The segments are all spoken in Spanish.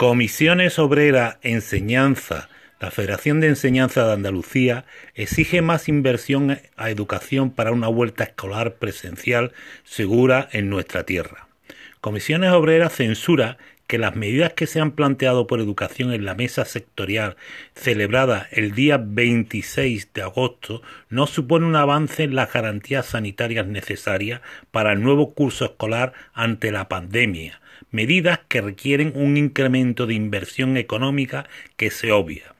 Comisiones Obreras Enseñanza, la Federación de Enseñanza de Andalucía exige más inversión a educación para una vuelta escolar presencial segura en nuestra tierra. Comisiones Obreras censura que las medidas que se han planteado por educación en la mesa sectorial celebrada el día 26 de agosto no supone un avance en las garantías sanitarias necesarias para el nuevo curso escolar ante la pandemia, medidas que requieren un incremento de inversión económica que se obvia.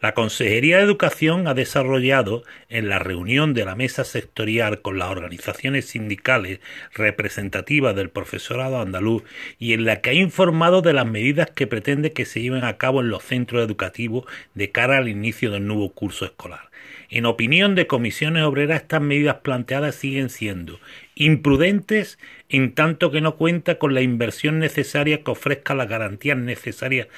La Consejería de Educación ha desarrollado, en la reunión de la mesa sectorial con las organizaciones sindicales representativas del profesorado andaluz y en la que ha informado de las medidas que pretende que se lleven a cabo en los centros educativos de cara al inicio del nuevo curso escolar. En opinión de comisiones obreras, estas medidas planteadas siguen siendo imprudentes en tanto que no cuenta con la inversión necesaria que ofrezca las garantías necesarias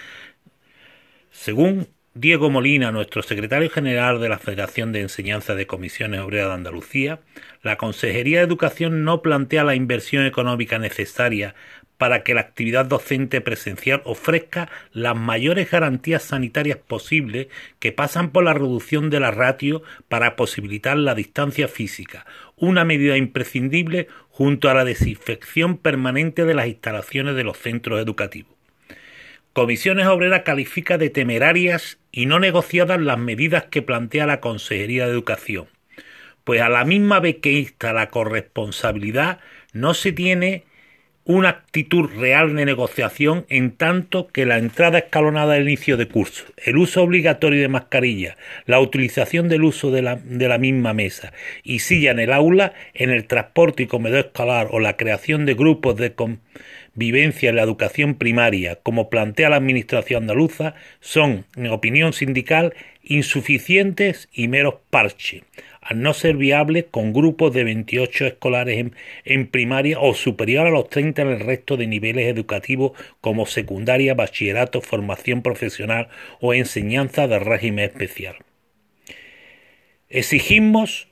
según Diego Molina, nuestro secretario general de la Federación de Enseñanza de Comisiones Obreras de Andalucía, la Consejería de Educación no plantea la inversión económica necesaria para que la actividad docente presencial ofrezca las mayores garantías sanitarias posibles que pasan por la reducción de la ratio para posibilitar la distancia física, una medida imprescindible junto a la desinfección permanente de las instalaciones de los centros educativos. Comisiones Obreras califica de temerarias y no negociadas las medidas que plantea la Consejería de Educación, pues a la misma vez que insta la corresponsabilidad, no se tiene una actitud real de negociación en tanto que la entrada escalonada del inicio de curso, el uso obligatorio de mascarilla, la utilización del uso de la, de la, misma mesa y silla en el aula, en el transporte y comedor escolar o la creación de grupos de, vivencia en la educación primaria, como plantea la Administración andaluza, son, en opinión sindical, insuficientes y meros parches, al no ser viables con grupos de 28 escolares en, en, primaria o superior a los 30 en el resto de niveles educativos como secundaria, bachillerato, formación profesional o enseñanza de régimen especial. Exigimos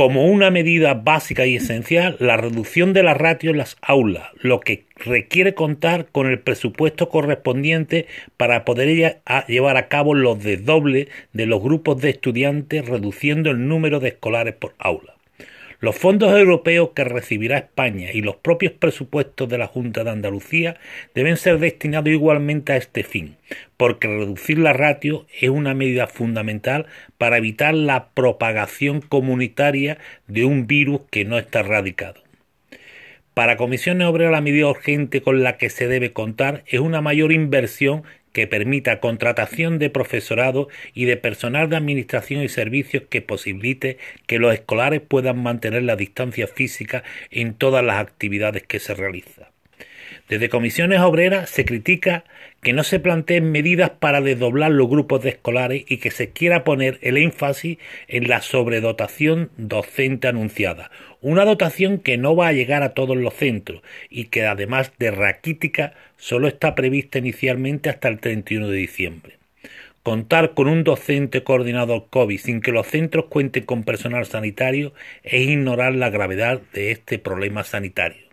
como una medida básica y esencial la reducción de la ratio en las aulas, lo que requiere contar con el presupuesto correspondiente para poder llevar a cabo los desdobles de los grupos de estudiantes, reduciendo el número de escolares por aula. Los fondos europeos que recibirá España y los propios presupuestos de la Junta de Andalucía deben ser destinados igualmente a este fin, porque reducir la ratio es una medida fundamental para evitar la propagación comunitaria de un virus que no está erradicado. Para Comisiones Obreras la medida urgente con la que se debe contar es una mayor inversión que permita contratación de profesorado y de personal de administración y servicios que posibilite que los escolares puedan mantener la distancia física en todas las actividades que se realizan. Desde comisiones obreras se critica que no se planteen medidas para desdoblar los grupos de escolares y que se quiera poner el énfasis en la sobredotación docente anunciada, una dotación que no va a llegar a todos los centros y que además de raquítica solo está prevista inicialmente hasta el 31 de diciembre. Contar con un docente coordinador COVID sin que los centros cuenten con personal sanitario es ignorar la gravedad de este problema sanitario.